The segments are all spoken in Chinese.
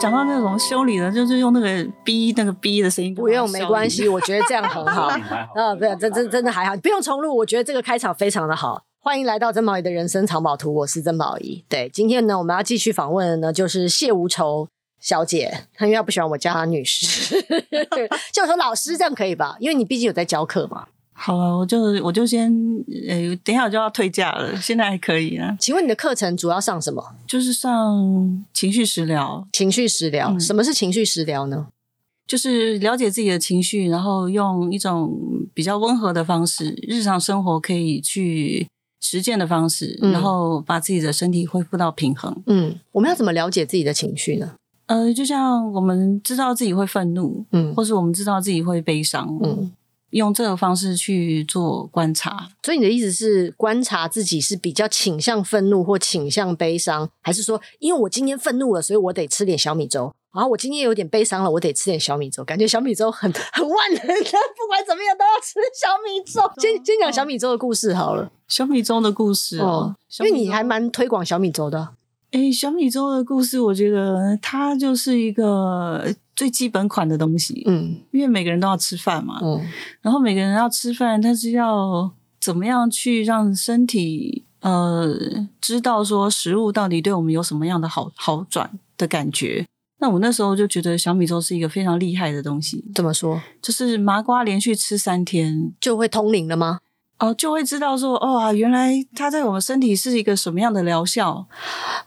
讲到那种修理的，就是用那个哔那个哔的声音。不用，没关系，我觉得这样很好。啊，不，这这真的还好，不用重录。我觉得这个开场非常的好。欢迎来到曾宝仪的人生藏宝图，我是曾宝仪。对，今天呢，我们要继续访问的呢，就是谢无愁小姐。她因为她不喜欢我叫她女士，就说老师这样可以吧？因为你毕竟有在教课嘛。好了，我就我就先，呃，等一下我就要退假了，现在还可以啊。请问你的课程主要上什么？就是上情绪食疗。情绪食疗，嗯，什么是情绪食疗呢？就是了解自己的情绪，然后用一种比较温和的方式，日常生活可以去实践的方式，嗯，然后把自己的身体恢复到平衡。嗯，我们要怎么了解自己的情绪呢？呃，就像我们知道自己会愤怒，嗯，或是我们知道自己会悲伤，嗯。用这个方式去做观察，所以你的意思是观察自己是比较倾向愤怒或倾向悲伤，还是说因为我今天愤怒了，所以我得吃点小米粥？然后我今天有点悲伤了，我得吃点小米粥，感觉小米粥很很万能的，不管怎么样都要吃小米粥。先先讲小米粥的故事好了，小米粥的故事哦，因为你还蛮推广小米粥的。诶，小米粥的故事，我觉得它就是一个。最基本款的东西，嗯，因为每个人都要吃饭嘛，嗯，然后每个人要吃饭，但是要怎么样去让身体呃知道说食物到底对我们有什么样的好好转的感觉？那我那时候就觉得小米粥是一个非常厉害的东西。怎么说？就是麻瓜连续吃三天就会通灵了吗？哦，就会知道说，哦，原来它在我们身体是一个什么样的疗效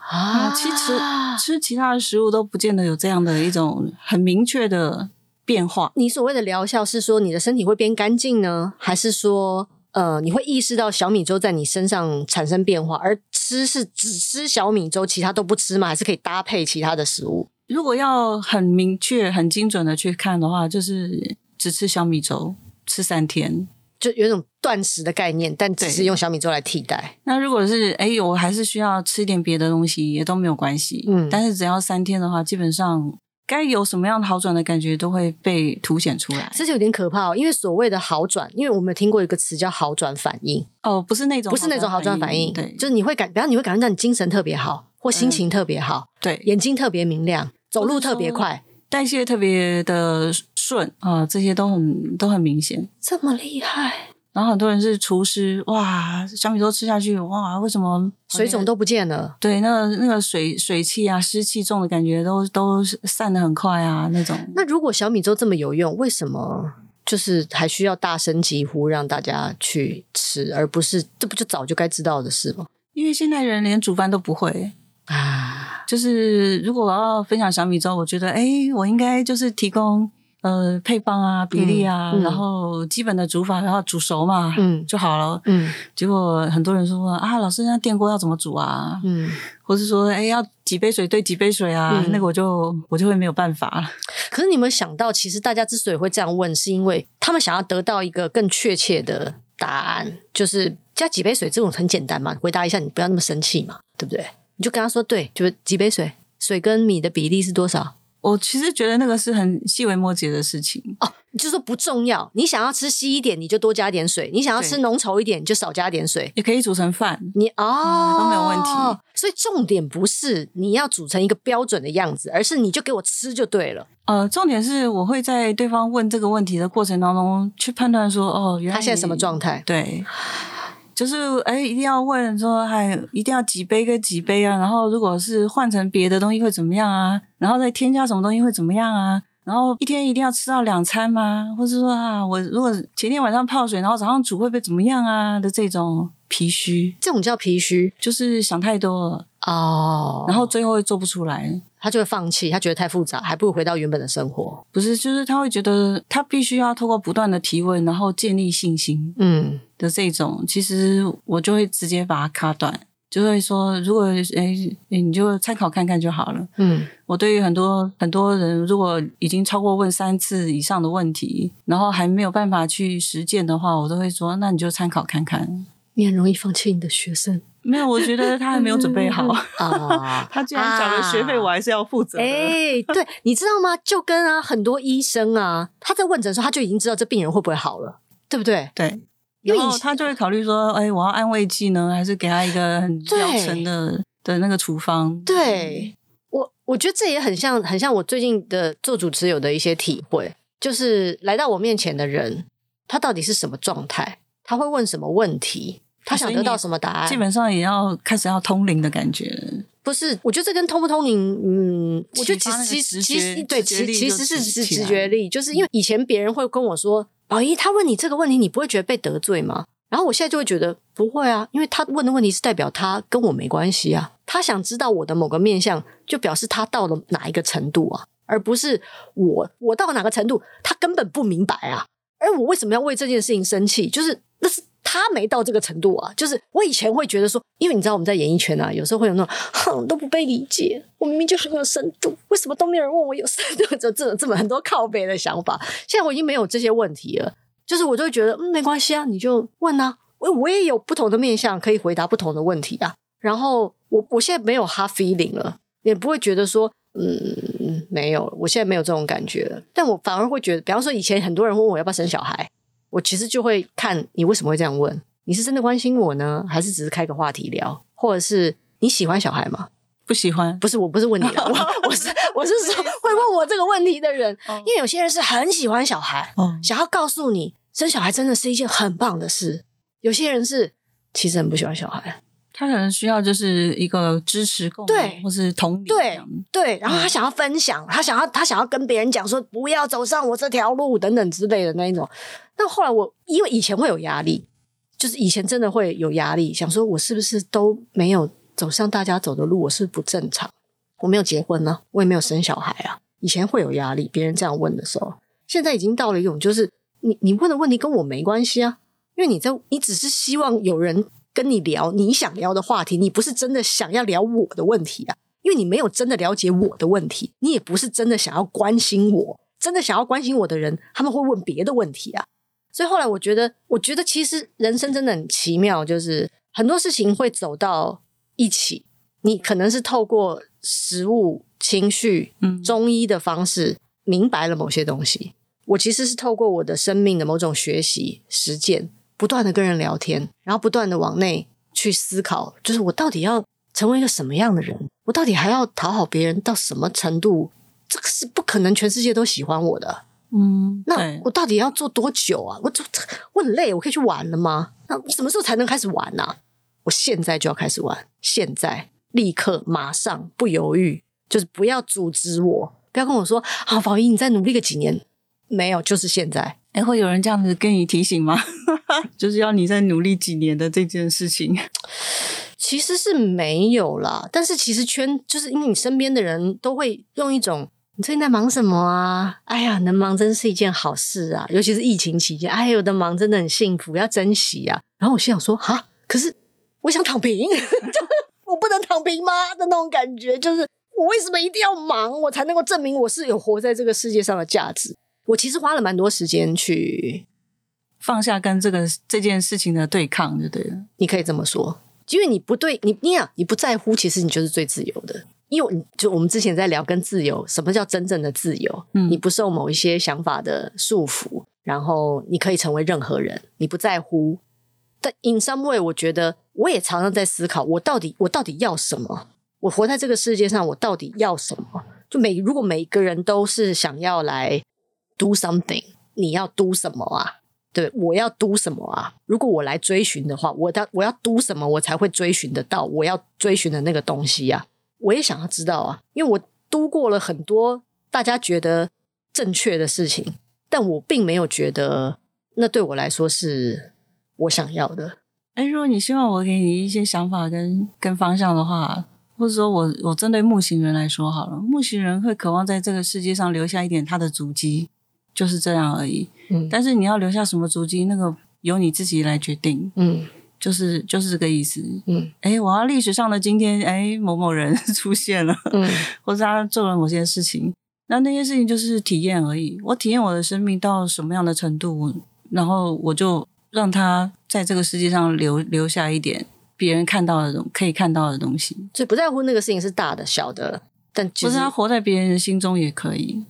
啊！其实吃其他的食物都不见得有这样的一种很明确的变化。你所谓的疗效是说你的身体会变干净呢，还是说，呃，你会意识到小米粥在你身上产生变化？而吃是只吃小米粥，其他都不吃吗？还是可以搭配其他的食物？如果要很明确、很精准的去看的话，就是只吃小米粥，吃三天。就有一种断食的概念，但只是用小米粥来替代。那如果是哎，我还是需要吃一点别的东西，也都没有关系。嗯，但是只要三天的话，基本上该有什么样的好转的感觉都会被凸显出来。这就有点可怕哦，因为所谓的好转，因为我们有听过一个词叫好转反应。哦，不是那种，不是那种好转反应。对，就是你会感，比方你会感觉到你精神特别好，或心情特别好，嗯、对，眼睛特别明亮，走路特别快。代谢特别的顺啊，这些都很都很明显。这么厉害，然后很多人是厨师，哇，小米粥吃下去，哇，为什么水肿都不见了？对，那个那个水水气啊，湿气重的感觉都都散的很快啊，那种。那如果小米粥这么有用，为什么就是还需要大声疾呼让大家去吃，而不是这不就早就该知道的事吗？因为现代人连煮饭都不会啊。就是如果我要分享小米粥，我觉得哎，我应该就是提供呃配方啊、比例啊，嗯嗯、然后基本的煮法，然后煮熟嘛，嗯，就好了。嗯，结果很多人说啊，老师，那电锅要怎么煮啊？嗯，或是说哎，要几杯水兑几杯水啊？嗯、那个我就我就会没有办法了。可是你有没有想到，其实大家之所以会这样问，是因为他们想要得到一个更确切的答案，就是加几杯水这种很简单嘛，回答一下，你不要那么生气嘛，对不对？你就跟他说，对，就是几杯水，水跟米的比例是多少？我其实觉得那个是很细微末节的事情哦，就是说不重要。你想要吃稀一点，你就多加点水；你想要吃浓稠一点，你就少加点水。也可以煮成饭，你哦、嗯、都没有问题。所以重点不是你要煮成一个标准的样子，而是你就给我吃就对了。呃，重点是我会在对方问这个问题的过程当中去判断说，哦，原来他现在什么状态？对。就是哎，一定要问说，还一定要几杯跟几杯啊？然后如果是换成别的东西会怎么样啊？然后再添加什么东西会怎么样啊？然后一天一定要吃到两餐吗？或者说啊，我如果前天晚上泡水，然后早上煮会不会怎么样啊？的这种脾虚，这种叫脾虚，就是想太多了哦，然后最后会做不出来。他就会放弃，他觉得太复杂，还不如回到原本的生活。不是，就是他会觉得他必须要透过不断的提问，然后建立信心。嗯，的这种，其实我就会直接把它卡断，就会说，如果诶你就参考看看就好了。嗯，我对于很多很多人，如果已经超过问三次以上的问题，然后还没有办法去实践的话，我都会说，那你就参考看看。你很容易放弃你的学生。没有，我觉得他还没有准备好啊。他既然缴了学费，我还是要负责。哎，对，你知道吗？就跟啊，很多医生啊，他在问诊的时候，他就已经知道这病人会不会好了，对不对？对，然后他就会考虑说，哎，我要安慰剂呢，还是给他一个很疗程的的那个处方？对，我我觉得这也很像，很像我最近的做主持有的一些体会，就是来到我面前的人，他到底是什么状态？他会问什么问题？他想得到什么答案？基本上也要开始要通灵的感觉。不是，我觉得这跟通不通灵，嗯，我觉得其实其实其实对，其其实是直直觉力，就是因为以前别人会跟我说，宝仪，他问你这个问题，你不会觉得被得罪吗？然后我现在就会觉得不会啊，因为他问的问题是代表他跟我没关系啊，他想知道我的某个面相，就表示他到了哪一个程度啊，而不是我我到哪个程度，他根本不明白啊，而我为什么要为这件事情生气？就是那是。他没到这个程度啊，就是我以前会觉得说，因为你知道我们在演艺圈啊，有时候会有那种哼都不被理解，我明明就很有深度，为什么都没有人问我有深度？这这这么很多靠背的想法。现在我已经没有这些问题了，就是我就会觉得嗯没关系啊，你就问啊，我我也有不同的面向可以回答不同的问题啊。然后我我现在没有 hard feeling 了，也不会觉得说嗯没有，我现在没有这种感觉了。但我反而会觉得，比方说以前很多人问我要不要生小孩。我其实就会看你为什么会这样问，你是真的关心我呢，还是只是开个话题聊，或者是你喜欢小孩吗？不喜欢，不是，我不是问你的，我 我是我是说会问我这个问题的人，因为有些人是很喜欢小孩，想要告诉你生小孩真的是一件很棒的事，有些人是其实很不喜欢小孩。他可能需要就是一个支持共对，或是同理，对对，然后他想要分享，他想要他想要跟别人讲说不要走上我这条路等等之类的那一种。但后来我因为以前会有压力，就是以前真的会有压力，想说我是不是都没有走上大家走的路，我是不正常，我没有结婚呢，我也没有生小孩啊。以前会有压力，别人这样问的时候，现在已经到了一种就是你你问的问题跟我没关系啊，因为你在你只是希望有人。跟你聊你想聊的话题，你不是真的想要聊我的问题啊，因为你没有真的了解我的问题，你也不是真的想要关心我，真的想要关心我的人，他们会问别的问题啊。所以后来我觉得，我觉得其实人生真的很奇妙，就是很多事情会走到一起，你可能是透过食物、情绪、中医的方式明白了某些东西。我其实是透过我的生命的某种学习实践。不断的跟人聊天，然后不断的往内去思考，就是我到底要成为一个什么样的人？我到底还要讨好别人到什么程度？这个是不可能，全世界都喜欢我的。嗯，那我到底要做多久啊？我就我很累，我可以去玩了吗？那什么时候才能开始玩呢？啊？我现在就要开始玩，现在立刻马上不犹豫，就是不要阻止我，不要跟我说啊，宝仪，你再努力个几年，没有，就是现在。哎，会有人这样子跟你提醒吗？就是要你再努力几年的这件事情，其实是没有啦。但是其实圈就是因为你身边的人都会用一种“你最近在忙什么啊？”“哎呀，能忙真是一件好事啊！”尤其是疫情期间，“哎，有的忙真的很幸福，要珍惜啊。”然后我心想说：“哈，可是我想躺平，我不能躺平吗？”的那种感觉，就是我为什么一定要忙，我才能够证明我是有活在这个世界上的价值？我其实花了蛮多时间去放下跟这个这件事情的对抗，就对了。你可以这么说，因为你不对，你你想，你不在乎，其实你就是最自由的。因为你就我们之前在聊跟自由，什么叫真正的自由？嗯，你不受某一些想法的束缚，然后你可以成为任何人，你不在乎。但 in some way，我觉得我也常常在思考，我到底我到底要什么？我活在这个世界上，我到底要什么？就每如果每一个人都是想要来。Do something，你要 do 什么啊？对，我要 do 什么啊？如果我来追寻的话，我要我要 do 什么，我才会追寻得到我要追寻的那个东西啊？我也想要知道啊，因为我 do 过了很多大家觉得正确的事情，但我并没有觉得那对我来说是我想要的。哎，如果你希望我给你一些想法跟跟方向的话。或者说我我针对木星人来说好了，木星人会渴望在这个世界上留下一点他的足迹，就是这样而已。嗯，但是你要留下什么足迹，那个由你自己来决定。嗯，就是就是这个意思。嗯，哎，我要历史上的今天，哎，某某人 出现了，嗯，或者他做了某些事情，那那些事情就是体验而已。我体验我的生命到什么样的程度，然后我就让他在这个世界上留留下一点。别人看到的东可以看到的东西，所以不在乎那个事情是大的小的，但不是他活在别人的心中也可以。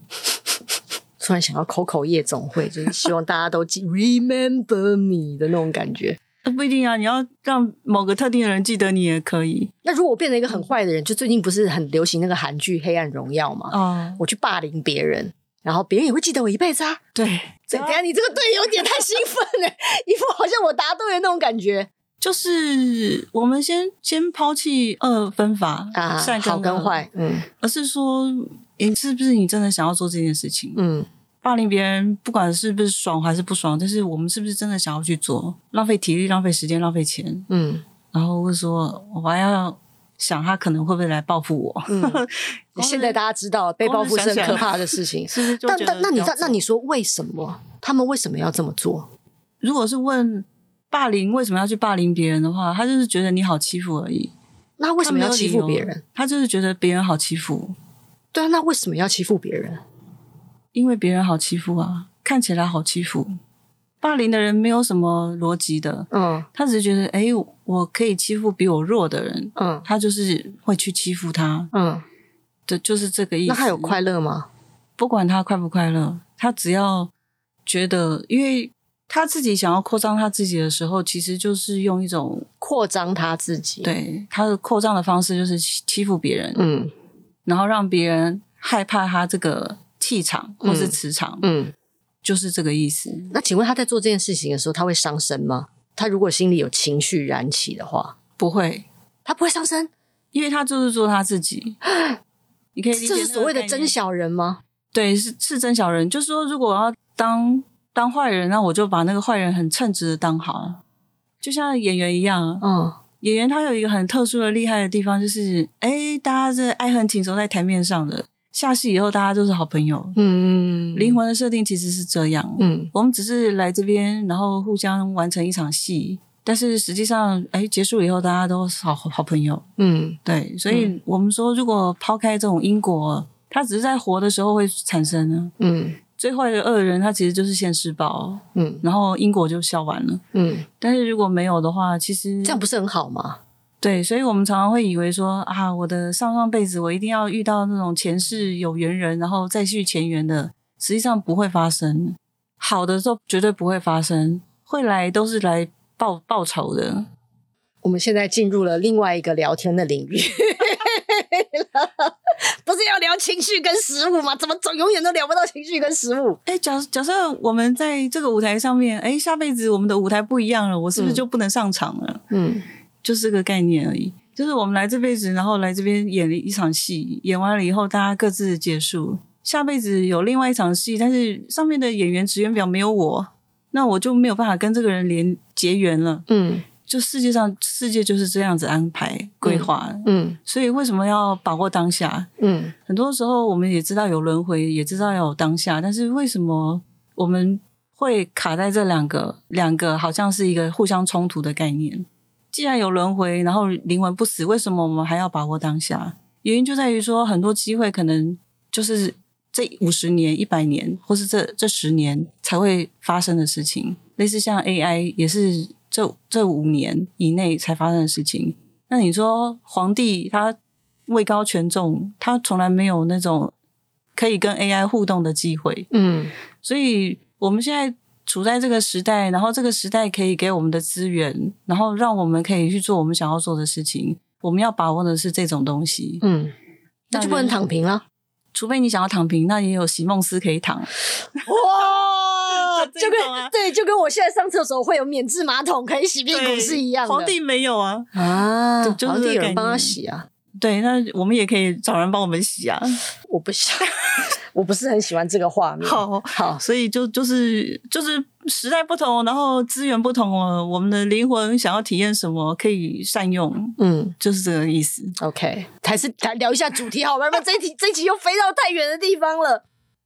突然想要口口夜总会，就是希望大家都记 remember me 的那种感觉。不一定啊，你要让某个特定的人记得你也可以。那如果我变成一个很坏的人，就最近不是很流行那个韩剧《黑暗荣耀》嘛？哦，我去霸凌别人，然后别人也会记得我一辈子啊。对，等下你这个队有点太兴奋了，一副好像我答对的那种感觉。就是我们先先抛弃二分法啊，善跟好跟坏，嗯，而是说，你，是不是你真的想要做这件事情？嗯，霸凌别人，不管是不是爽还是不爽，但是我们是不是真的想要去做？浪费体力、浪费时间、浪费钱，嗯，然后或者说，我还要想他可能会不会来报复我？嗯，现在大家知道被报复是很可怕的事情，是不是？但但那你那那你说为什么他们为什么要这么做？如果是问。霸凌为什么要去霸凌别人的话，他就是觉得你好欺负而已。那为什么要欺负别人？他就是觉得别人好欺负。对啊，那为什么要欺负别人？因为别人好欺负啊，看起来好欺负。霸凌的人没有什么逻辑的，嗯，他只是觉得，哎，我可以欺负比我弱的人，嗯，他就是会去欺负他，嗯，对，就是这个意思。那他有快乐吗？不管他快不快乐，他只要觉得，因为。他自己想要扩张他自己的时候，其实就是用一种扩张他自己。对，他的扩张的方式就是欺负别人，嗯，然后让别人害怕他这个气场或是磁场，嗯，就是这个意思。那请问他在做这件事情的时候，他会伤身吗？他如果心里有情绪燃起的话，不会，他不会伤身，因为他就是做他自己。你可以理解，这是所谓的真小人吗？对，是是真小人。就是说，如果我要当。当坏人，那我就把那个坏人很称职的当好，就像演员一样。嗯，演员他有一个很特殊的厉害的地方，就是哎，大家是爱恨情仇在台面上的，下戏以后大家都是好朋友。嗯嗯，灵魂的设定其实是这样。嗯，我们只是来这边，然后互相完成一场戏，但是实际上，哎，结束以后大家都是好好朋友。嗯，对，所以我们说，如果抛开这种因果，它只是在活的时候会产生呢。嗯。最坏的恶人，他其实就是现世报，嗯，然后因果就消完了，嗯。但是如果没有的话，其实这样不是很好吗？对，所以我们常常会以为说啊，我的上上辈子我一定要遇到那种前世有缘人，然后再续前缘的，实际上不会发生。好的时候绝对不会发生，会来都是来报报仇的。我们现在进入了另外一个聊天的领域。不是要聊情绪跟食物吗？怎么总永远都聊不到情绪跟食物？哎，假假设我们在这个舞台上面，哎，下辈子我们的舞台不一样了，我是不是就不能上场了？嗯，就是个概念而已。就是我们来这辈子，然后来这边演了一场戏，演完了以后，大家各自结束。下辈子有另外一场戏，但是上面的演员职员表没有我，那我就没有办法跟这个人连结缘了。嗯。就世界上，世界就是这样子安排规划，嗯，嗯，所以为什么要把握当下？嗯，很多时候我们也知道有轮回，也知道要有当下，但是为什么我们会卡在这两个两个好像是一个互相冲突的概念？既然有轮回，然后灵魂不死，为什么我们还要把握当下？原因就在于说，很多机会可能就是这五十年、一百年，或是这这十年才会发生的事情，类似像 AI 也是。这这五年以内才发生的事情，那你说皇帝他位高权重，他从来没有那种可以跟 AI 互动的机会，嗯，所以我们现在处在这个时代，然后这个时代可以给我们的资源，然后让我们可以去做我们想要做的事情，我们要把握的是这种东西，嗯，那就不能躺平了，除非你想要躺平，那也有席梦思可以躺，哇。就跟对，就跟我现在上厕所会有免治马桶可以洗屁股是一样的。皇帝没有啊啊，就皇帝有人帮他洗啊。对，那我们也可以找人帮我们洗啊。我不想，我不是很喜欢这个画面。好好，所以就就是就是时代不同，然后资源不同哦。我们的灵魂想要体验什么，可以善用。嗯，就是这个意思。OK，还是来聊一下主题好吧？不然这一题这一集又飞到太远的地方了。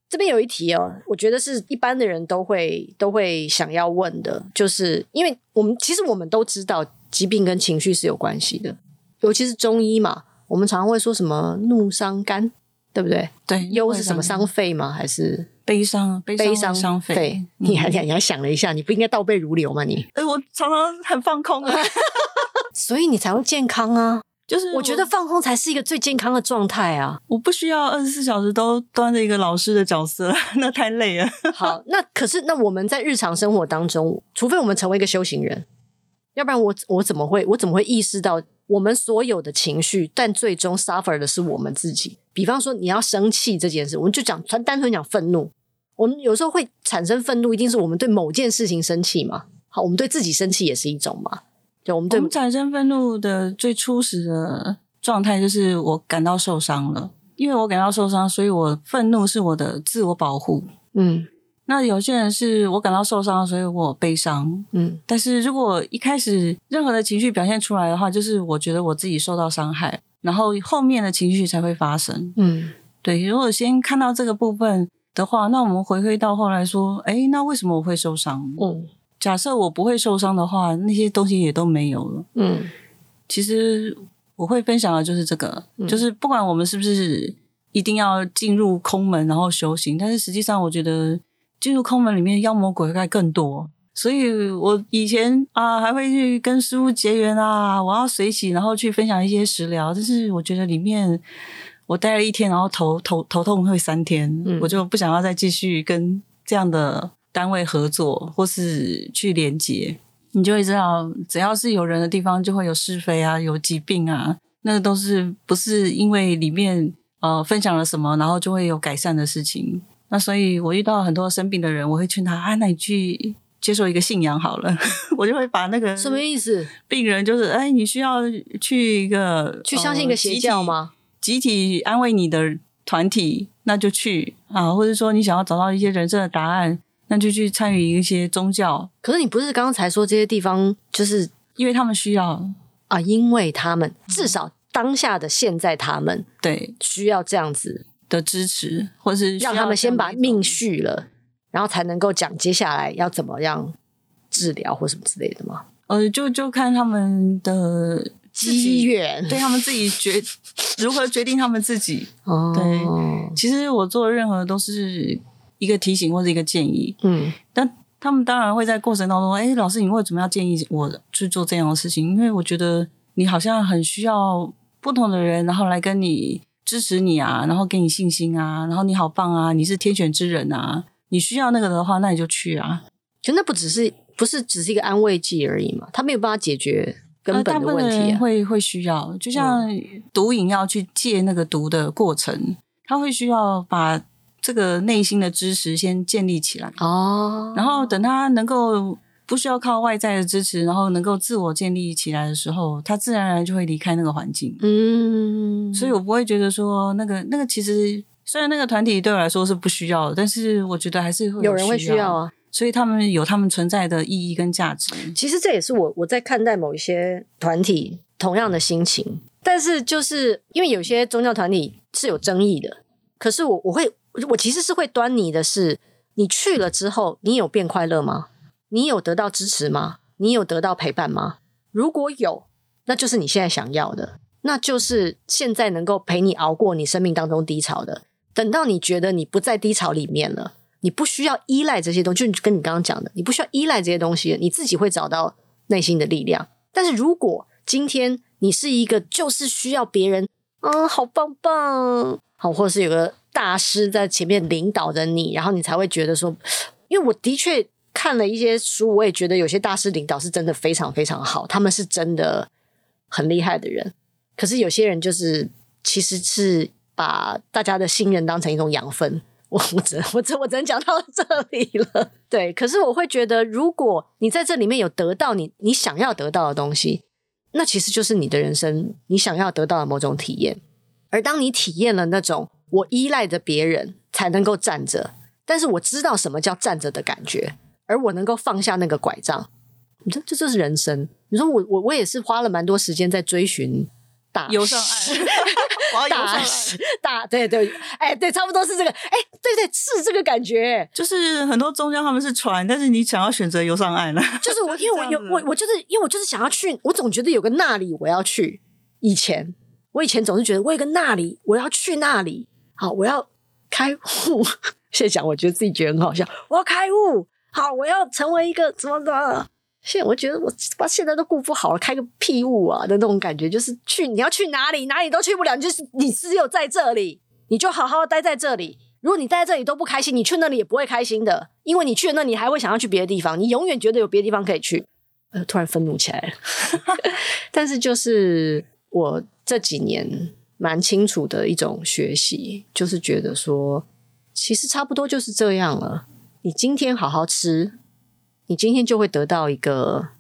这边有一题哦，我觉得是一般的人都会都会想要问的，就是因为我们其实我们都知道疾病跟情绪是有关系的，尤其是中医嘛，我们常常会说什么怒伤肝，对不对？对，忧是什么伤肺吗？还是悲伤？悲伤伤肺？你还你还想了一下，你不应该倒背如流吗？你？哎，我常常很放空啊，所以你才会健康啊。就是我，我觉得放空才是一个最健康的状态啊！我不需要二十四小时都端着一个老师的角色，那太累了。好，那可是那我们在日常生活当中，除非我们成为一个修行人，要不然我我怎么会我怎么会意识到我们所有的情绪，但最终 suffer 的是我们自己。比方说你要生气这件事，我们就讲单单纯讲愤怒。我们有时候会产生愤怒，一定是我们对某件事情生气嘛？好，我们对自己生气也是一种嘛？对，我们对我们产生愤怒的最初始的状态就是我感到受伤了，因为我感到受伤，所以我愤怒是我的自我保护。嗯。那有些人是我感到受伤，所以我悲伤。嗯，但是如果一开始任何的情绪表现出来的话，就是我觉得我自己受到伤害，然后后面的情绪才会发生。嗯，对。如果先看到这个部分的话，那我们回归到后来说，诶，那为什么我会受伤？嗯，假设我不会受伤的话，那些东西也都没有了。嗯，其实我会分享的就是这个，嗯，就是不管我们是不是一定要进入空门然后修行，但是实际上我觉得。进入空门里面，妖魔鬼怪更多，所以我以前啊还会去跟师傅结缘啊，我要随喜，然后去分享一些食疗。但是我觉得里面我待了一天，然后头头头痛会三天，嗯，我就不想要再继续跟这样的单位合作或是去连接。你就会知道，只要是有人的地方，就会有是非啊，有疾病啊，那个都是不是因为里面呃分享了什么，然后就会有改善的事情。那所以，我遇到很多生病的人，我会劝他啊，那你去接受一个信仰好了。我就会把那个什么意思？病人就是哎，你需要去一个去相信一个邪教吗？集体，集体安慰你的团体，那就去啊。或者说，你想要找到一些人生的答案，那就去参与一些宗教。可是你不是刚刚才说这些地方，就是因为他们需要啊，因为他们至少当下的现在，他们对需要这样子。的支持，或是让他们先把命续了，然后才能够讲接下来要怎么样治疗或什么之类的吗？呃，就就看他们的机缘，对他们自己决如何决定他们自己。哦，对，其实我做的任何都是一个提醒或者一个建议。嗯，但他们当然会在过程当中，哎，老师，你为什么要建议我去做这样的事情？因为我觉得你好像很需要不同的人，然后来跟你。支持你啊，然后给你信心啊，然后你好棒啊，你是天选之人啊，你需要那个的话，那你就去啊。就那不只是不是只是一个安慰剂而已嘛，他没有办法解决根本的问题啊。会会需要，就像毒瘾要去戒那个毒的过程，他会需要把这个内心的知识先建立起来哦，然后等他能够。不需要靠外在的支持，然后能够自我建立起来的时候，他自然而然就会离开那个环境。嗯，所以我不会觉得说那个那个其实虽然那个团体对我来说是不需要的，但是我觉得还是会有，有人会需要啊。所以他们有他们存在的意义跟价值。其实这也是我我在看待某一些团体同样的心情，但是就是因为有些宗教团体是有争议的，可是我我会我其实是会端倪的是，你去了之后，你有变快乐吗？你有得到支持吗？你有得到陪伴吗？如果有，那就是你现在想要的，那就是现在能够陪你熬过你生命当中低潮的。等到你觉得你不在低潮里面了，你不需要依赖这些东西，就跟你刚刚讲的，你不需要依赖这些东西，你自己会找到内心的力量。但是如果今天你是一个就是需要别人，嗯，好棒棒，好，或者是有个大师在前面领导着你，然后你才会觉得说，因为我的确。看了一些书，我也觉得有些大师领导是真的非常非常好，他们是真的很厉害的人。可是有些人就是其实是把大家的信任当成一种养分。我我只 我只我只能讲到这里了。对，可是我会觉得，如果你在这里面有得到你你想要得到的东西，那其实就是你的人生你想要得到的某种体验。而当你体验了那种我依赖着别人才能够站着，但是我知道什么叫站着的感觉。而我能够放下那个拐杖，你说这这是人生。你说我我我也是花了蛮多时间在追寻大游上爱，大大对对，哎对，差不多是这个，哎对对是这个感觉。就是很多宗教他们是船，但是你想要选择游上岸了。就是我 因为我有我我就是因为我就是想要去，我总觉得有个那里我要去。以前我以前总是觉得我有个那里我要去那里，好我要开悟。现在讲我觉得自己觉得很好笑，我要开悟。好，我要成为一个怎么的？现我觉得我把现在都顾不好了，开个屁物啊的那种感觉，就是去你要去哪里，哪里都去不了，就是你只有在这里，你就好好待在这里。如果你待在这里都不开心，你去那里也不会开心的，因为你去那里还会想要去别的地方，你永远觉得有别的地方可以去。呃，突然愤怒起来了。但是就是我这几年蛮清楚的一种学习，就是觉得说，其实差不多就是这样了。你今天好好吃，你今天就会得到一个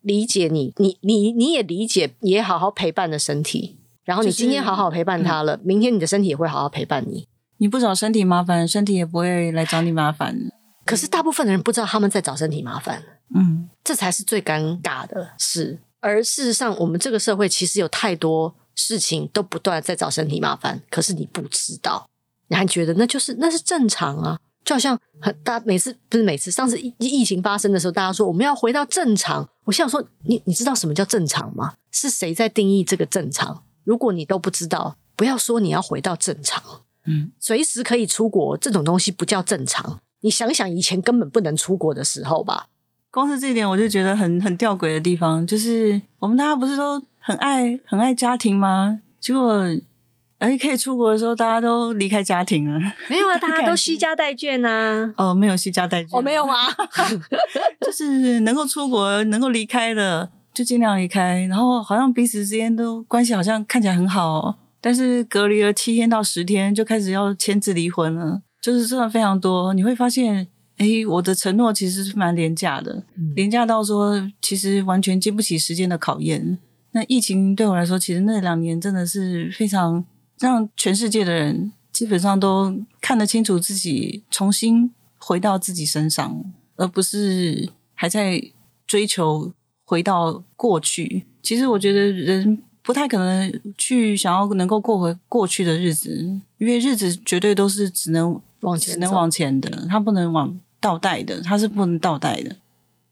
理解你，你你你也理解，也好好陪伴的身体。然后你今天好好陪伴他了，就是，明天你的身体也会好好陪伴你。你不找身体麻烦，身体也不会来找你麻烦。可是大部分的人不知道他们在找身体麻烦，嗯，这才是最尴尬的事。而事实上，我们这个社会其实有太多事情都不断在找身体麻烦，可是你不知道，你还觉得那就是那是正常啊？就好像很大每次不是每次，上次疫疫情发生的时候，大家说我们要回到正常。我想说，你你知道什么叫正常吗？是谁在定义这个正常？如果你都不知道，不要说你要回到正常。嗯，随时可以出国这种东西不叫正常。你想想以前根本不能出国的时候吧。光是这一点我就觉得很很吊诡的地方，就是我们大家不是都很爱很爱家庭吗？结果哎可以出国的时候，大家都离开家庭了。没有啊，大家都惜家带眷呐、啊。哦，没有惜家带眷。哦，没有吗？就是能够出国、能够离开的，就尽量离开。然后好像彼此之间都关系好像看起来很好。但是隔离了七天到十天，就开始要签字离婚了，就是真的非常多。你会发现，哎，我的承诺其实是蛮廉价的，嗯、廉价到说其实完全经不起时间的考验。那疫情对我来说，其实那两年真的是非常让全世界的人基本上都看得清楚自己，重新回到自己身上，而不是还在追求回到过去。其实我觉得人。不太可能去想要能够过回过去的日子，因为日子绝对都是只能往前，只能往前的，它不能往倒带的，它是不能倒带的。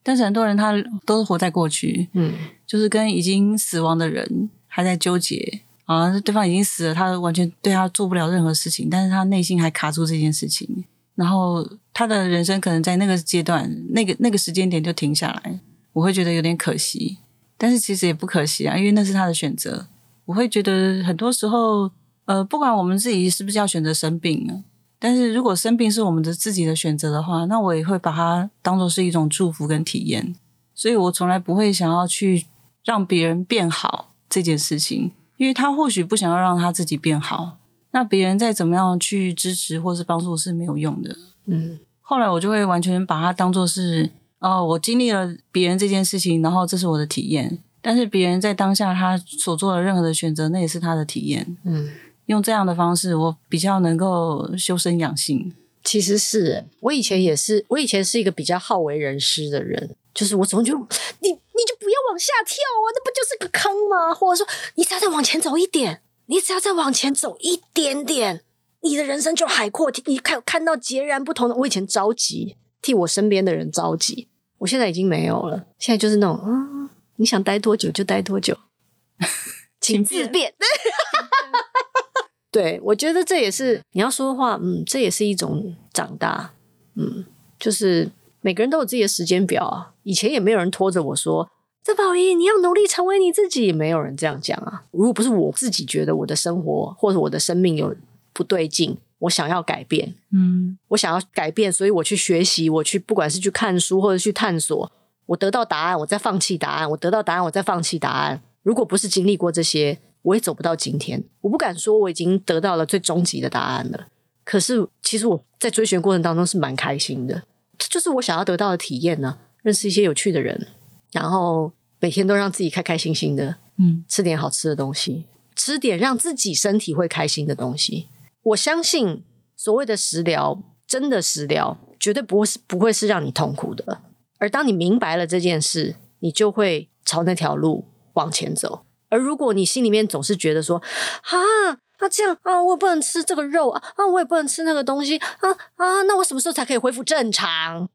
但是很多人他都是活在过去，嗯，就是跟已经死亡的人还在纠结啊，对方已经死了，他完全对他做不了任何事情，但是他内心还卡住这件事情，然后他的人生可能在那个阶段、那个那个时间点就停下来，我会觉得有点可惜。但是其实也不可惜啊，因为那是他的选择。我会觉得很多时候，呃，不管我们自己是不是要选择生病呢，但是如果生病是我们的自己的选择的话，那我也会把它当做是一种祝福跟体验。所以我从来不会想要去让别人变好这件事情，因为他或许不想要让他自己变好，那别人再怎么样去支持或是帮助是没有用的。嗯，后来我就会完全把它当做是。哦，我经历了别人这件事情，然后这是我的体验。但是别人在当下他所做的任何的选择，那也是他的体验。嗯，用这样的方式，我比较能够修身养性。其实是我以前也是，我以前是一个比较好为人师的人，就是我总觉得你你就不要往下跳啊，那不就是个坑吗？或者说，你只要再往前走一点，你只要再往前走一点点，你的人生就海阔。你看看到截然不同的，我以前着急，替我身边的人着急。我现在已经没有了，现在就是那种，嗯，你想待多久就待多久，请自便。对，我觉得这也是你要说的话，嗯，这也是一种长大，嗯，就是每个人都有自己的时间表啊。以前也没有人拖着我说，曾宝仪，你要努力成为你自己，没有人这样讲啊。如果不是我自己觉得我的生活或者我的生命有不对劲。我想要改变，嗯，我想要改变，所以我去学习，我去不管是去看书或者去探索，我得到答案，我再放弃答案，我得到答案，我再放弃答案。如果不是经历过这些，我也走不到今天。我不敢说我已经得到了最终极的答案了，可是其实我在追寻过程当中是蛮开心的，这就是我想要得到的体验呢。认识一些有趣的人，然后每天都让自己开开心心的，嗯，吃点好吃的东西，吃点让自己身体会开心的东西。我相信所谓的食疗，真的食疗绝对不会是不会是让你痛苦的。而当你明白了这件事，你就会朝那条路往前走。而如果你心里面总是觉得说啊，那这样啊，我也不能吃这个肉啊，啊，我也不能吃那个东西啊啊，那我什么时候才可以恢复正常？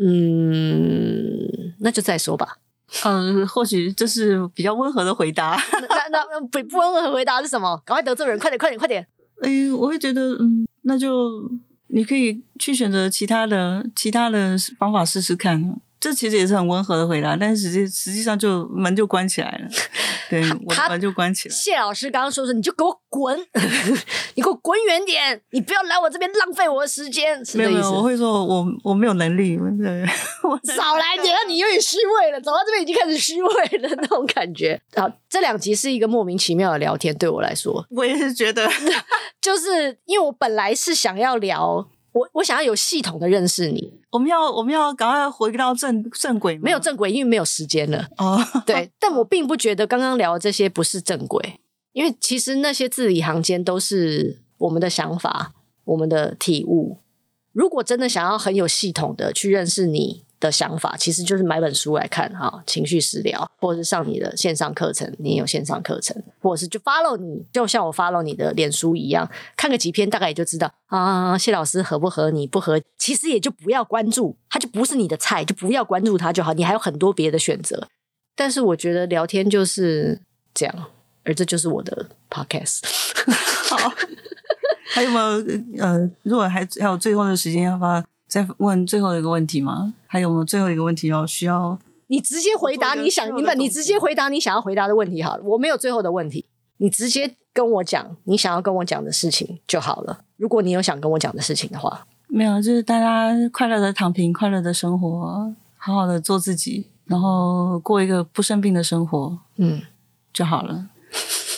嗯，那就再说吧。嗯，或许这是比较温和的回答。那那不不温和的回答是什么？赶快得罪人，快点快点快点！哎，我会觉得，嗯，那就你可以去选择其他的其他的方法试试看。这其实也是很温和的回答，但是实际实际上就门就关起来了，对，我的门就关起来。谢老师刚刚说说，你就给我滚，你给我滚远点，你不要来我这边浪费我的时间。没有没有，我会说我我没有能力，对，我少来点，你有点虚伪了，走到这边已经开始虚伪了那种感觉。好，这两集是一个莫名其妙的聊天，对我来说，我也是觉得，就是因为我本来是想要聊。我我想要有系统的认识你，我们要我们要赶快回到正正轨，没有正轨，因为没有时间了。哦，对，但我并不觉得刚刚聊的这些不是正轨，因为其实那些字里行间都是我们的想法，我们的体悟。如果真的想要很有系统的去认识你的想法，其实就是买本书来看哈，情绪食疗，或者是上你的线上课程，你有线上课程，或者是就 follow 你，就像我 follow 你的脸书一样，看个几篇，大概也就知道啊，谢老师合不合你，不合，其实也就不要关注，他就不是你的菜，就不要关注他就好，你还有很多别的选择。但是我觉得聊天就是这样，而这就是我的 podcast。好，还有没有？呃，如果还还有最后的时间，要不要？再问最后一个问题吗？还有没有最后一个问题要需要？你直接回答你想你们，你直接回答你想要回答的问题好了。我没有最后的问题，你直接跟我讲你想要跟我讲的事情就好了。如果你有想跟我讲的事情的话，没有，就是大家快乐的躺平，快乐的生活，好好的做自己，然后过一个不生病的生活，嗯，就好了。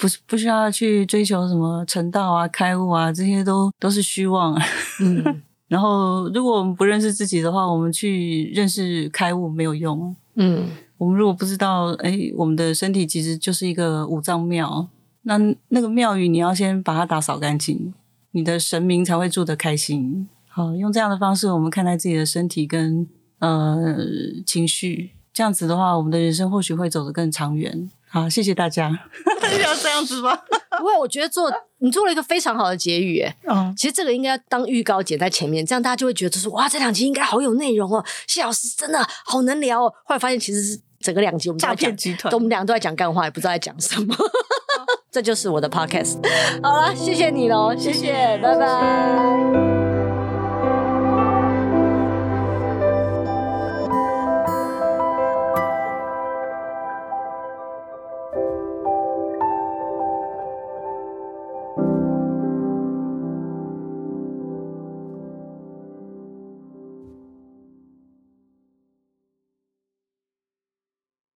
不不需要去追求什么成道啊、开悟啊，这些都都是虚妄。嗯。然后，如果我们不认识自己的话，我们去认识开悟没有用。嗯，我们如果不知道，哎，我们的身体其实就是一个五脏庙，那那个庙宇你要先把它打扫干净，你的神明才会住得开心。好，用这样的方式，我们看待自己的身体跟呃情绪，这样子的话，我们的人生或许会走得更长远。好，谢谢大家。要这样子吗？不会，我觉得做你做了一个非常好的结语，哎，嗯，其实这个应该当预告剪在前面，这样大家就会觉得说，哇，这两集应该好有内容哦，谢老师真的好能聊哦。后来发现其实是整个两集我们诈骗集团，我们两个都在讲干话，也不知道在讲什么。这就是我的 podcast。好了，谢谢你喽，谢谢，拜拜。